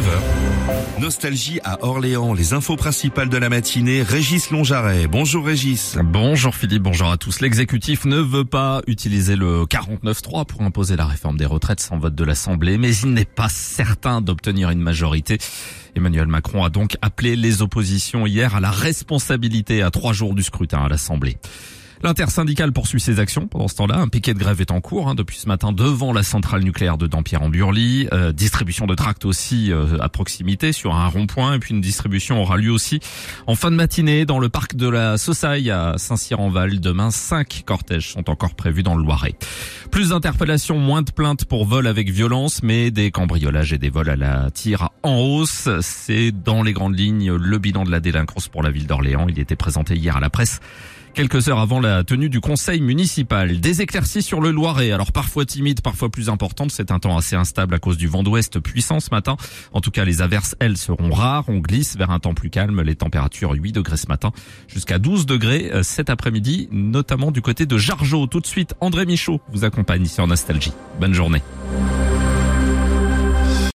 9h. Nostalgie à Orléans, les infos principales de la matinée, Régis Longjaret. Bonjour Régis. Bonjour Philippe, bonjour à tous. L'exécutif ne veut pas utiliser le 49.3 pour imposer la réforme des retraites sans vote de l'Assemblée, mais il n'est pas certain d'obtenir une majorité. Emmanuel Macron a donc appelé les oppositions hier à la responsabilité à trois jours du scrutin à l'Assemblée. L'intersyndicale poursuit ses actions pendant ce temps-là. Un piquet de grève est en cours hein, depuis ce matin devant la centrale nucléaire de Dampierre-en-Burly. Euh, distribution de tracts aussi euh, à proximité sur un rond-point. Et puis une distribution aura lieu aussi en fin de matinée dans le parc de la Saussaille à Saint-Cyr-en-Val. Demain, cinq cortèges sont encore prévus dans le Loiret. Plus d'interpellations, moins de plaintes pour vol avec violence, mais des cambriolages et des vols à la tire en hausse. C'est dans les grandes lignes le bilan de la délinquance pour la ville d'Orléans. Il était présenté hier à la presse quelques heures avant la tenue du conseil municipal. Des éclaircies sur le Loiret, alors parfois timides, parfois plus importantes. C'est un temps assez instable à cause du vent d'ouest puissant ce matin. En tout cas, les averses, elles, seront rares. On glisse vers un temps plus calme. Les températures 8 degrés ce matin, jusqu'à 12 degrés euh, cet après-midi, notamment du côté de Jargeau. Tout de suite, André Michaud vous accompagne ici en Nostalgie. Bonne journée.